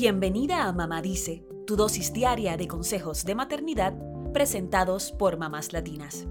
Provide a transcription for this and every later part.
Bienvenida a Mamá Dice, tu dosis diaria de consejos de maternidad presentados por mamás latinas.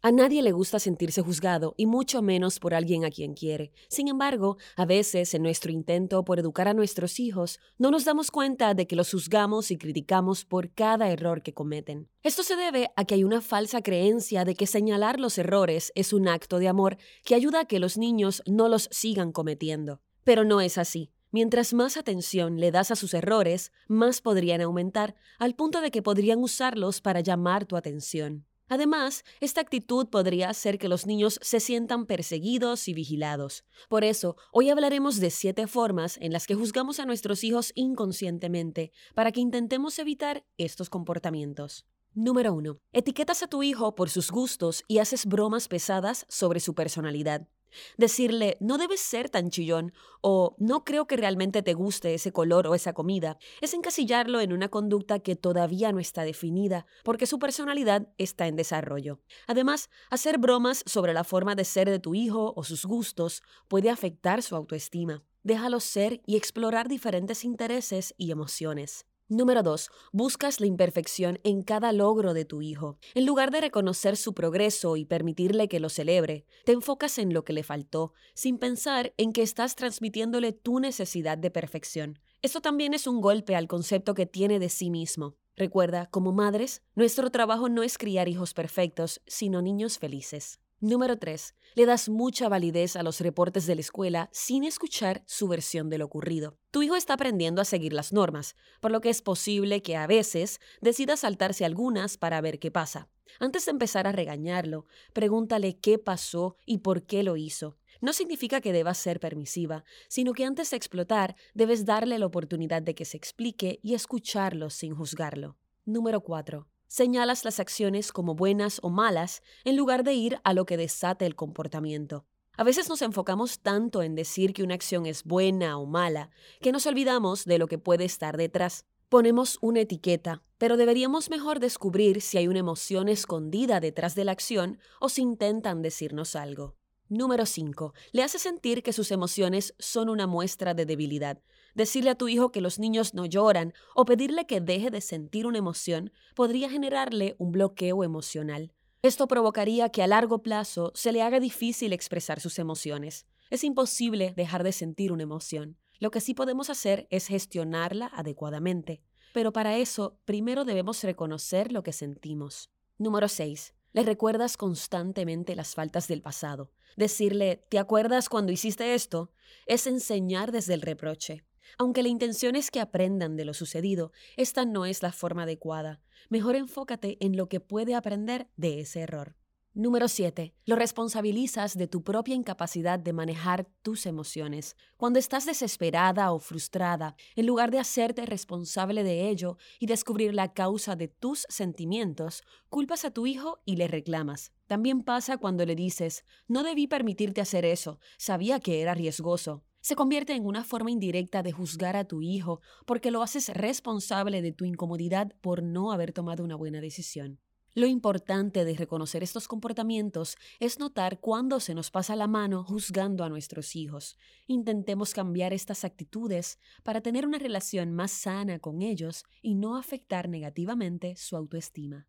A nadie le gusta sentirse juzgado y mucho menos por alguien a quien quiere. Sin embargo, a veces en nuestro intento por educar a nuestros hijos, no nos damos cuenta de que los juzgamos y criticamos por cada error que cometen. Esto se debe a que hay una falsa creencia de que señalar los errores es un acto de amor que ayuda a que los niños no los sigan cometiendo. Pero no es así. Mientras más atención le das a sus errores, más podrían aumentar, al punto de que podrían usarlos para llamar tu atención. Además, esta actitud podría hacer que los niños se sientan perseguidos y vigilados. Por eso, hoy hablaremos de siete formas en las que juzgamos a nuestros hijos inconscientemente para que intentemos evitar estos comportamientos. Número 1. Etiquetas a tu hijo por sus gustos y haces bromas pesadas sobre su personalidad. Decirle, no debes ser tan chillón o no creo que realmente te guste ese color o esa comida, es encasillarlo en una conducta que todavía no está definida, porque su personalidad está en desarrollo. Además, hacer bromas sobre la forma de ser de tu hijo o sus gustos puede afectar su autoestima. Déjalo ser y explorar diferentes intereses y emociones. Número 2. Buscas la imperfección en cada logro de tu hijo. En lugar de reconocer su progreso y permitirle que lo celebre, te enfocas en lo que le faltó, sin pensar en que estás transmitiéndole tu necesidad de perfección. Esto también es un golpe al concepto que tiene de sí mismo. Recuerda, como madres, nuestro trabajo no es criar hijos perfectos, sino niños felices. Número 3. Le das mucha validez a los reportes de la escuela sin escuchar su versión de lo ocurrido. Tu hijo está aprendiendo a seguir las normas, por lo que es posible que a veces decida saltarse algunas para ver qué pasa. Antes de empezar a regañarlo, pregúntale qué pasó y por qué lo hizo. No significa que debas ser permisiva, sino que antes de explotar debes darle la oportunidad de que se explique y escucharlo sin juzgarlo. Número 4 señalas las acciones como buenas o malas en lugar de ir a lo que desate el comportamiento. A veces nos enfocamos tanto en decir que una acción es buena o mala que nos olvidamos de lo que puede estar detrás. Ponemos una etiqueta, pero deberíamos mejor descubrir si hay una emoción escondida detrás de la acción o si intentan decirnos algo. Número 5. Le hace sentir que sus emociones son una muestra de debilidad. Decirle a tu hijo que los niños no lloran o pedirle que deje de sentir una emoción podría generarle un bloqueo emocional. Esto provocaría que a largo plazo se le haga difícil expresar sus emociones. Es imposible dejar de sentir una emoción. Lo que sí podemos hacer es gestionarla adecuadamente. Pero para eso, primero debemos reconocer lo que sentimos. Número 6. Le recuerdas constantemente las faltas del pasado. Decirle, ¿te acuerdas cuando hiciste esto? Es enseñar desde el reproche. Aunque la intención es que aprendan de lo sucedido, esta no es la forma adecuada. Mejor enfócate en lo que puede aprender de ese error. Número 7. Lo responsabilizas de tu propia incapacidad de manejar tus emociones. Cuando estás desesperada o frustrada, en lugar de hacerte responsable de ello y descubrir la causa de tus sentimientos, culpas a tu hijo y le reclamas. También pasa cuando le dices, no debí permitirte hacer eso, sabía que era riesgoso. Se convierte en una forma indirecta de juzgar a tu hijo porque lo haces responsable de tu incomodidad por no haber tomado una buena decisión. Lo importante de reconocer estos comportamientos es notar cuándo se nos pasa la mano juzgando a nuestros hijos. Intentemos cambiar estas actitudes para tener una relación más sana con ellos y no afectar negativamente su autoestima.